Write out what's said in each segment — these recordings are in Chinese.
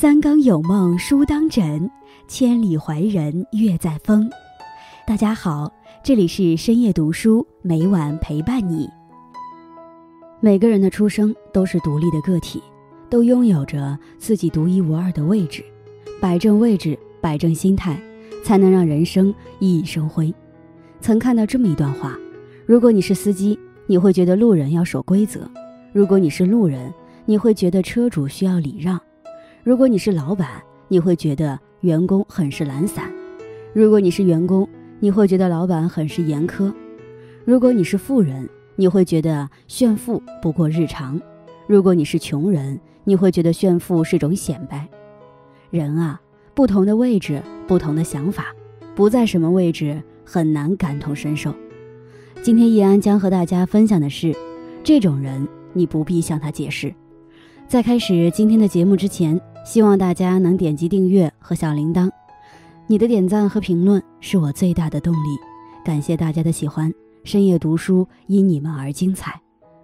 三更有梦书当枕，千里怀人月在风。大家好，这里是深夜读书，每晚陪伴你。每个人的出生都是独立的个体，都拥有着自己独一无二的位置。摆正位置，摆正心态，才能让人生熠熠生辉。曾看到这么一段话：如果你是司机，你会觉得路人要守规则；如果你是路人，你会觉得车主需要礼让；如果你是老板，你会觉得员工很是懒散；如果你是员工，你会觉得老板很是严苛；如果你是富人，你会觉得炫富不过日常；如果你是穷人，你会觉得炫富是种显摆。人啊，不同的位置，不同的想法，不在什么位置很难感同身受。今天易安将和大家分享的是，这种人你不必向他解释。在开始今天的节目之前，希望大家能点击订阅和小铃铛，你的点赞和评论是我最大的动力。感谢大家的喜欢。深夜读书，因你们而精彩。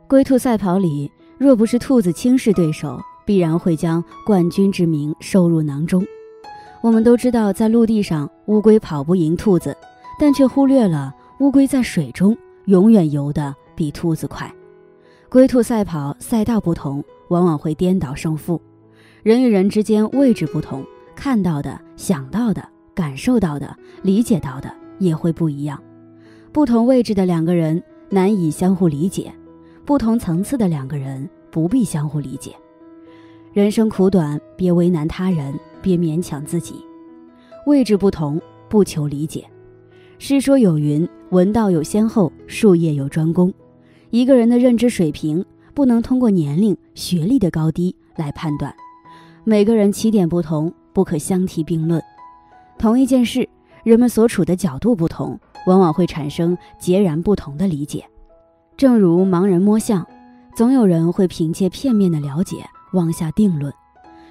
龟兔赛跑里，若不是兔子轻视对手，必然会将冠军之名收入囊中。我们都知道，在陆地上，乌龟跑不赢兔子，但却忽略了乌龟在水中永远游得比兔子快。龟兔赛跑，赛道不同，往往会颠倒胜负。人与人之间位置不同，看到的、想到的、感受到的、理解到的也会不一样。不同位置的两个人难以相互理解，不同层次的两个人不必相互理解。人生苦短，别为难他人，别勉强自己。位置不同，不求理解。诗说有云：“文道有先后，术业有专攻。”一个人的认知水平不能通过年龄、学历的高低来判断。每个人起点不同，不可相提并论。同一件事，人们所处的角度不同。往往会产生截然不同的理解，正如盲人摸象，总有人会凭借片面的了解妄下定论；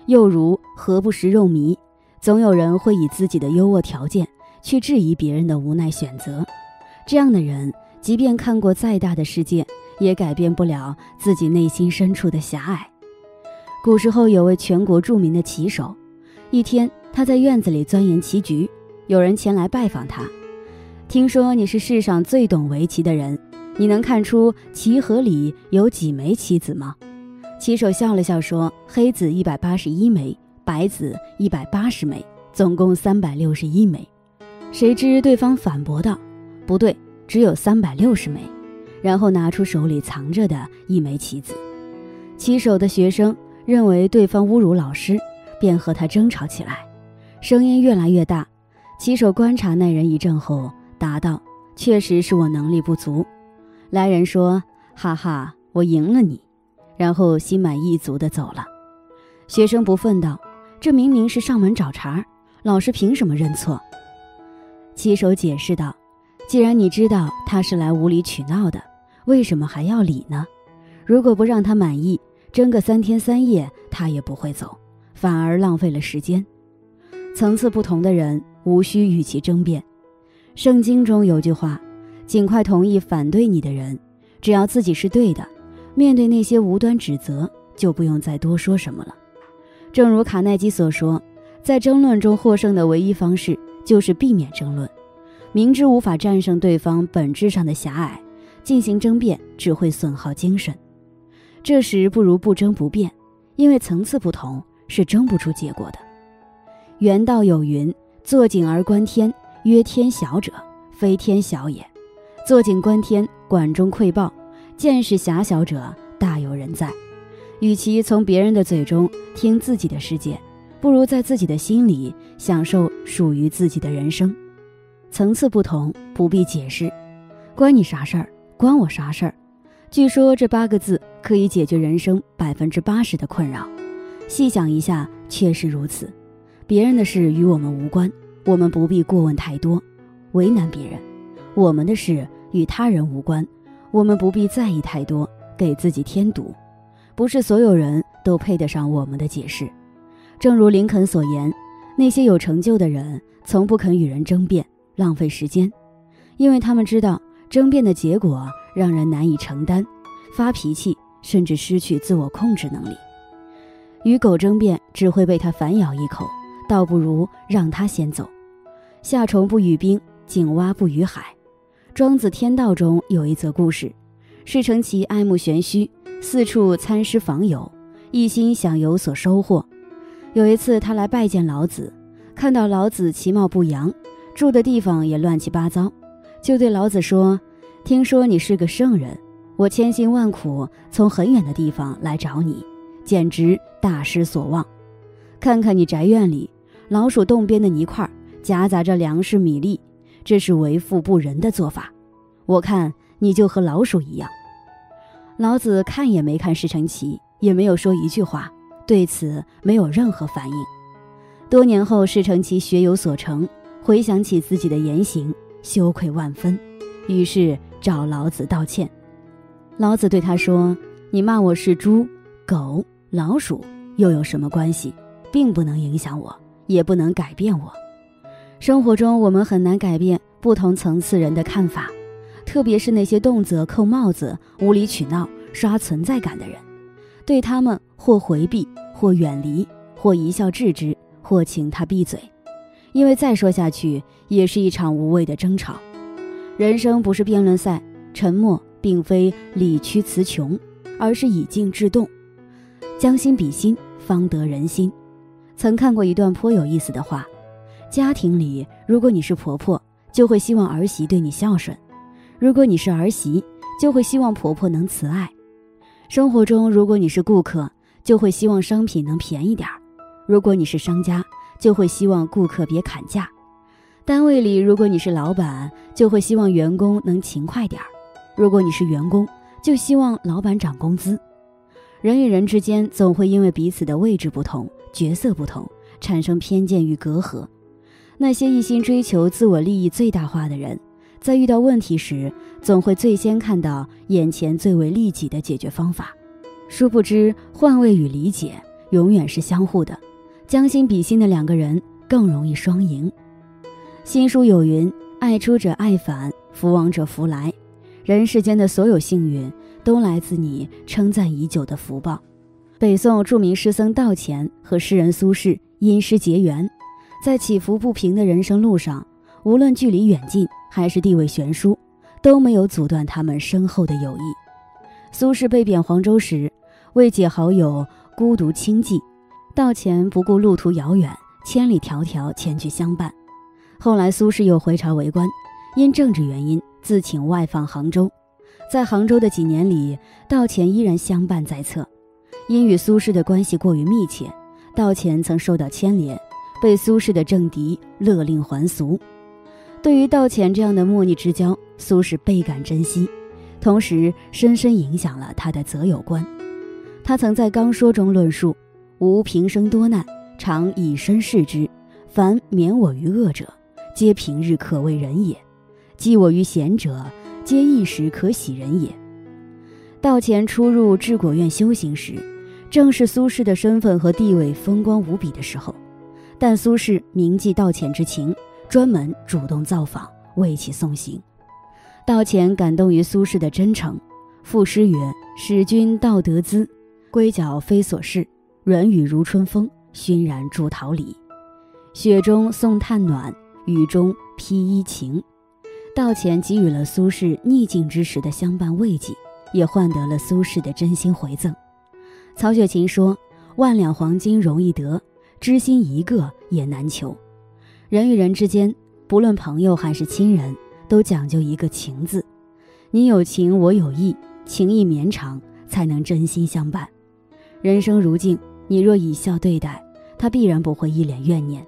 又如何不食肉糜，总有人会以自己的优渥条件去质疑别人的无奈选择。这样的人，即便看过再大的世界，也改变不了自己内心深处的狭隘。古时候有位全国著名的棋手，一天他在院子里钻研棋局，有人前来拜访他。听说你是世上最懂围棋的人，你能看出棋盒里有几枚棋子吗？棋手笑了笑说：“黑子一百八十一枚，白子一百八十枚，总共三百六十一枚。”谁知对方反驳道：“不对，只有三百六十枚。”然后拿出手里藏着的一枚棋子。棋手的学生认为对方侮辱老师，便和他争吵起来，声音越来越大。棋手观察那人一阵后。答道：“确实是我能力不足。”来人说：“哈哈，我赢了你。”然后心满意足地走了。学生不忿道：“这明明是上门找茬，老师凭什么认错？”棋手解释道：“既然你知道他是来无理取闹的，为什么还要理呢？如果不让他满意，争个三天三夜，他也不会走，反而浪费了时间。层次不同的人，无需与其争辩。”圣经中有句话：“尽快同意反对你的人，只要自己是对的。面对那些无端指责，就不用再多说什么了。”正如卡耐基所说，在争论中获胜的唯一方式就是避免争论。明知无法战胜对方本质上的狭隘，进行争辩只会损耗精神。这时不如不争不辩，因为层次不同是争不出结果的。原道有云：“坐井而观天。”曰天小者，非天小也；坐井观天，管中窥豹，见识狭小者，大有人在。与其从别人的嘴中听自己的世界，不如在自己的心里享受属于自己的人生。层次不同，不必解释。关你啥事儿？关我啥事儿？据说这八个字可以解决人生百分之八十的困扰。细想一下，确实如此。别人的事与我们无关。我们不必过问太多，为难别人。我们的事与他人无关，我们不必在意太多，给自己添堵。不是所有人都配得上我们的解释。正如林肯所言，那些有成就的人从不肯与人争辩，浪费时间，因为他们知道争辩的结果让人难以承担，发脾气，甚至失去自我控制能力。与狗争辩只会被它反咬一口，倒不如让它先走。夏虫不语冰，井蛙不语海。庄子《天道》中有一则故事：释承其爱慕玄虚，四处参师访友，一心想有所收获。有一次，他来拜见老子，看到老子其貌不扬，住的地方也乱七八糟，就对老子说：“听说你是个圣人，我千辛万苦从很远的地方来找你。”简直大失所望。看看你宅院里老鼠洞边的泥块，夹杂着粮食米粒，这是为富不仁的做法。我看你就和老鼠一样。老子看也没看施承奇，也没有说一句话，对此没有任何反应。多年后，施承奇学有所成，回想起自己的言行，羞愧万分，于是找老子道歉。老子对他说：“你骂我是猪狗。”老鼠又有什么关系，并不能影响我，也不能改变我。生活中，我们很难改变不同层次人的看法，特别是那些动辄扣帽子、无理取闹、刷存在感的人。对他们，或回避，或远离，或一笑置之，或请他闭嘴，因为再说下去也是一场无谓的争吵。人生不是辩论赛，沉默并非理屈词穷，而是以静制动。将心比心，方得人心。曾看过一段颇有意思的话：家庭里，如果你是婆婆，就会希望儿媳对你孝顺；如果你是儿媳，就会希望婆婆能慈爱。生活中，如果你是顾客，就会希望商品能便宜点儿；如果你是商家，就会希望顾客别砍价。单位里，如果你是老板，就会希望员工能勤快点儿；如果你是员工，就希望老板涨工资。人与人之间总会因为彼此的位置不同、角色不同，产生偏见与隔阂。那些一心追求自我利益最大化的人，在遇到问题时，总会最先看到眼前最为利己的解决方法。殊不知，换位与理解永远是相互的。将心比心的两个人更容易双赢。新书有云：“爱出者爱返，福往者福来。”人世间的所有幸运。都来自你称赞已久的福报。北宋著名诗僧道乾和诗人苏轼因诗结缘，在起伏不平的人生路上，无论距离远近还是地位悬殊，都没有阻断他们深厚的友谊。苏轼被贬黄州时，为解好友孤独清寂，道乾不顾路途遥远，千里迢迢前去相伴。后来苏轼又回朝为官，因政治原因自请外放杭州。在杭州的几年里，道乾依然相伴在侧。因与苏轼的关系过于密切，道乾曾受到牵连，被苏轼的政敌勒令还俗。对于道乾这样的莫逆之交，苏轼倍感珍惜，同时深深影响了他的择友观。他曾在《纲说》中论述：“吾平生多难，常以身试之。凡免我于恶者，皆平日可畏人也；济我于贤者。”皆一时可喜人也。道前初入治国院修行时，正是苏轼的身份和地位风光无比的时候。但苏轼铭记道乾之情，专门主动造访，为其送行。道乾感动于苏轼的真诚，赋诗曰：“使君道德资，归脚非所事。软语如春风，熏然筑桃李。雪中送炭暖，雨中披衣晴。”道前给予了苏轼逆境之时的相伴慰藉，也换得了苏轼的真心回赠。曹雪芹说：“万两黄金容易得，知心一个也难求。”人与人之间，不论朋友还是亲人，都讲究一个情字。你有情，我有意，情意绵长，才能真心相伴。人生如镜，你若以笑对待，他必然不会一脸怨念。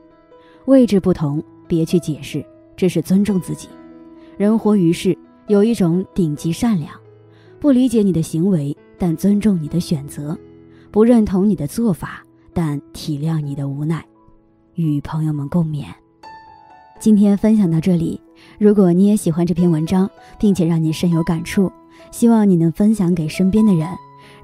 位置不同，别去解释，这是尊重自己。人活于世，有一种顶级善良，不理解你的行为，但尊重你的选择；不认同你的做法，但体谅你的无奈。与朋友们共勉。今天分享到这里，如果你也喜欢这篇文章，并且让你深有感触，希望你能分享给身边的人，